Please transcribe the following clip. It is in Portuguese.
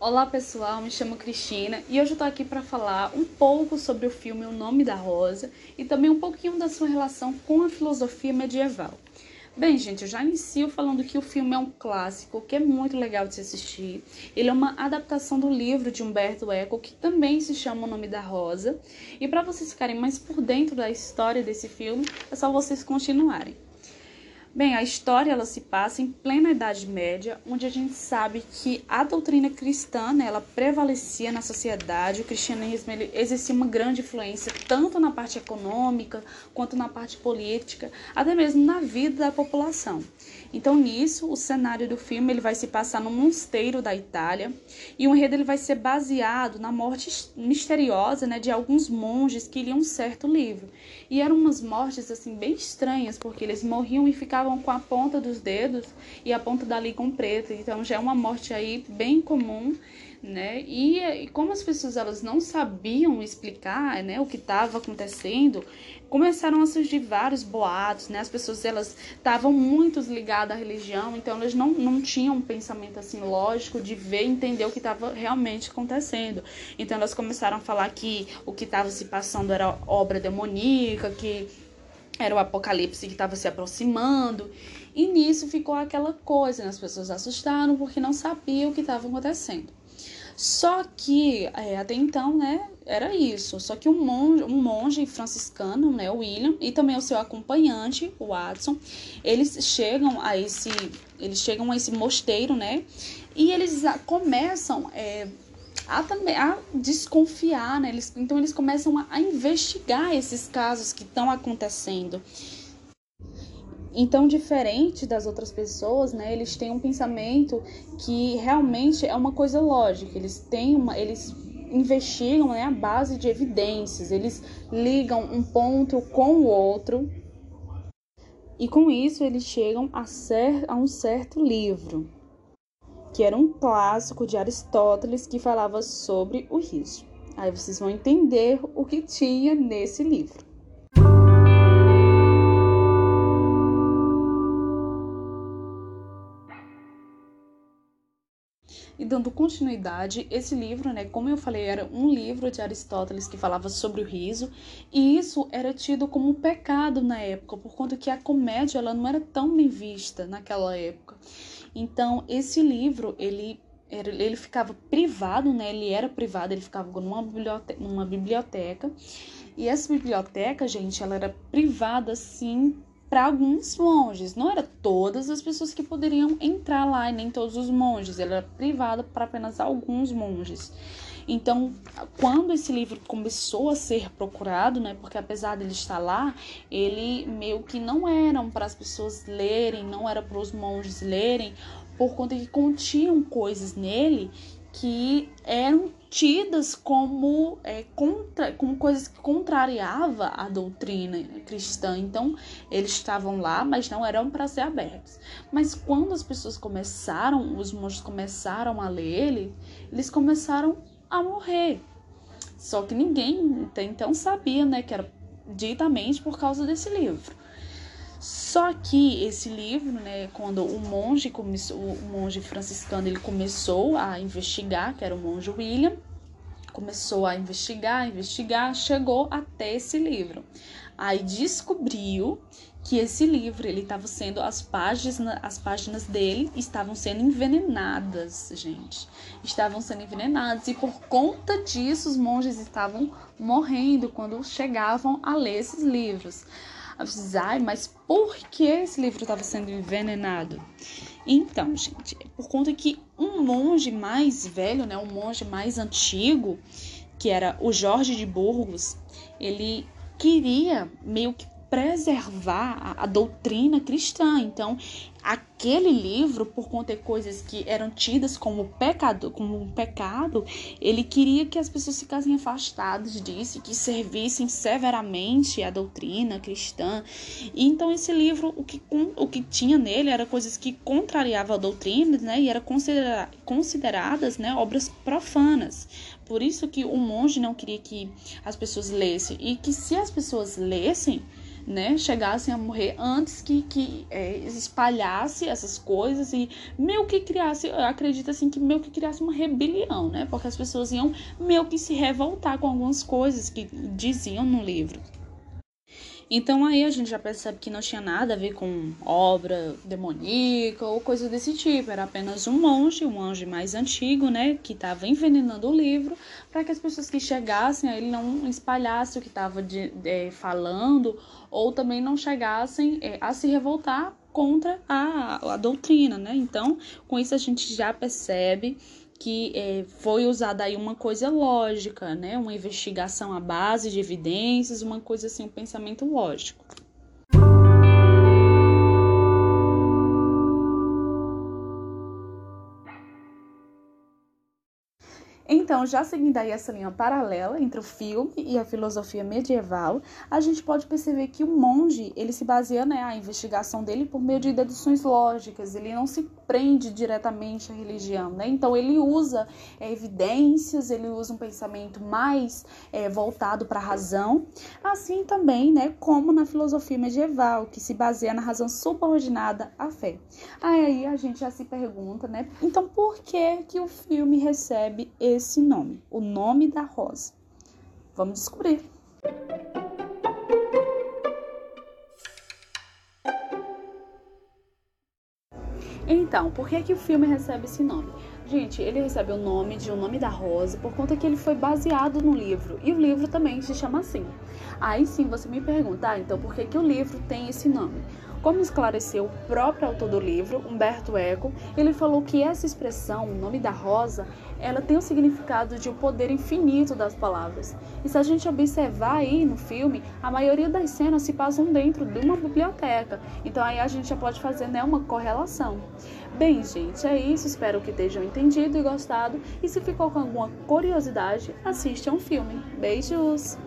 Olá pessoal, me chamo Cristina e hoje eu tô aqui para falar um pouco sobre o filme O Nome da Rosa e também um pouquinho da sua relação com a filosofia medieval. Bem, gente, eu já inicio falando que o filme é um clássico, que é muito legal de se assistir. Ele é uma adaptação do livro de Humberto Eco, que também se chama O Nome da Rosa. E para vocês ficarem mais por dentro da história desse filme, é só vocês continuarem. Bem, a história ela se passa em plena Idade Média, onde a gente sabe que a doutrina cristã né, ela prevalecia na sociedade, o cristianismo ele exercia uma grande influência tanto na parte econômica quanto na parte política, até mesmo na vida da população. Então nisso, o cenário do filme ele vai se passar no mosteiro da Itália e o enredo ele vai ser baseado na morte misteriosa né, de alguns monges que liam um certo livro. E eram umas mortes assim bem estranhas, porque eles morriam e ficavam ficavam com a ponta dos dedos e a ponta da língua preta. Então já é uma morte aí bem comum, né? E, e como as pessoas elas não sabiam explicar, né, o que estava acontecendo, começaram a surgir vários boatos, né? As pessoas elas estavam muito ligadas à religião, então elas não, não tinham um pensamento assim lógico de ver entender o que estava realmente acontecendo. Então elas começaram a falar que o que estava se passando era obra demoníaca, que era o apocalipse que estava se aproximando. E nisso ficou aquela coisa, né? as pessoas assustaram porque não sabiam o que estava acontecendo. Só que é, até então, né, era isso. Só que um monge, um monge franciscano, né, William, e também o seu acompanhante, o Watson, eles chegam a esse, eles chegam a esse mosteiro, né, e eles começam é, a, também, a desconfiar, né? Eles, então eles começam a, a investigar esses casos que estão acontecendo. Então, diferente das outras pessoas, né, eles têm um pensamento que realmente é uma coisa lógica. Eles têm uma, eles investigam né, a base de evidências. Eles ligam um ponto com o outro e com isso eles chegam a, cer a um certo livro que era um clássico de Aristóteles que falava sobre o riso. Aí vocês vão entender o que tinha nesse livro. E dando continuidade, esse livro, né, como eu falei, era um livro de Aristóteles que falava sobre o riso, e isso era tido como pecado na época, por conta que a comédia ela não era tão bem vista naquela época. Então, esse livro, ele ele ficava privado, né? Ele era privado, ele ficava numa biblioteca, numa biblioteca. E essa biblioteca, gente, ela era privada assim para alguns monges. Não era todas as pessoas que poderiam entrar lá e nem todos os monges. Ela era privada para apenas alguns monges. Então, quando esse livro começou a ser procurado, né, porque apesar dele estar lá, ele meio que não eram para as pessoas lerem, não era para os monges lerem, por conta que continham coisas nele que eram tidas como, é, contra, como coisas que contrariava a doutrina cristã. Então, eles estavam lá, mas não eram para ser abertos. Mas quando as pessoas começaram, os monges começaram a ler ele, eles começaram a morrer. Só que ninguém até então sabia, né, que era ditamente por causa desse livro. Só que esse livro, né, quando o monge começou, o monge franciscano, ele começou a investigar, que era o monge William, começou a investigar, investigar, chegou até esse livro. Aí descobriu que esse livro ele estava sendo as páginas as páginas dele estavam sendo envenenadas gente estavam sendo envenenadas e por conta disso os monges estavam morrendo quando chegavam a ler esses livros Ai, mas por que esse livro estava sendo envenenado? Então, gente, é por conta que um monge mais velho, né, um monge mais antigo, que era o Jorge de Burgos, ele queria meio que preservar a, a, doutrina cristã. Então, aquele livro, por conter coisas que eram tidas como pecado, como um pecado, ele queria que as pessoas ficassem afastadas disso, que servissem severamente a doutrina cristã. E então esse livro, o que, o que tinha nele era coisas que contrariavam a doutrina, né, e eram considera, consideradas, né, obras profanas. Por isso que o monge não queria que as pessoas lessem e que se as pessoas lessem, né, chegassem a morrer antes que, que é, espalhasse essas coisas e meio que criasse, eu acredito assim, que meio que criasse uma rebelião, né? Porque as pessoas iam meio que se revoltar com algumas coisas que diziam no livro. Então aí a gente já percebe que não tinha nada a ver com obra demoníaca ou coisa desse tipo. Era apenas um monge, um anjo mais antigo, né, que estava envenenando o livro para que as pessoas que chegassem a ele não espalhassem o que estava é, falando ou também não chegassem é, a se revoltar contra a, a doutrina, né? Então, com isso a gente já percebe que é, foi usada aí uma coisa lógica, né? Uma investigação à base de evidências, uma coisa assim, um pensamento lógico. Então, já seguindo aí essa linha paralela entre o filme e a filosofia medieval, a gente pode perceber que o monge, ele se baseia, né, a investigação dele por meio de deduções lógicas, ele não se prende diretamente à religião, né? Então, ele usa é, evidências, ele usa um pensamento mais é, voltado para a razão, assim também, né, como na filosofia medieval, que se baseia na razão subordinada à fé. Aí a gente já se pergunta, né, então por que que o filme recebe esse esse nome, o nome da rosa? Vamos descobrir. Então, por que, que o filme recebe esse nome? Gente, ele recebe o nome de O Nome da Rosa por conta que ele foi baseado no livro. E o livro também se chama assim. Aí sim você me pergunta, ah, então por que, que o livro tem esse nome? Como esclareceu o próprio autor do livro, Humberto Eco, ele falou que essa expressão, o nome da rosa, ela tem o significado de o um poder infinito das palavras. E se a gente observar aí no filme, a maioria das cenas se passam dentro de uma biblioteca. Então aí a gente já pode fazer né, uma correlação. Bem, gente, é isso. Espero que tenham entendido e gostado. E se ficou com alguma curiosidade, assiste um filme. Beijos!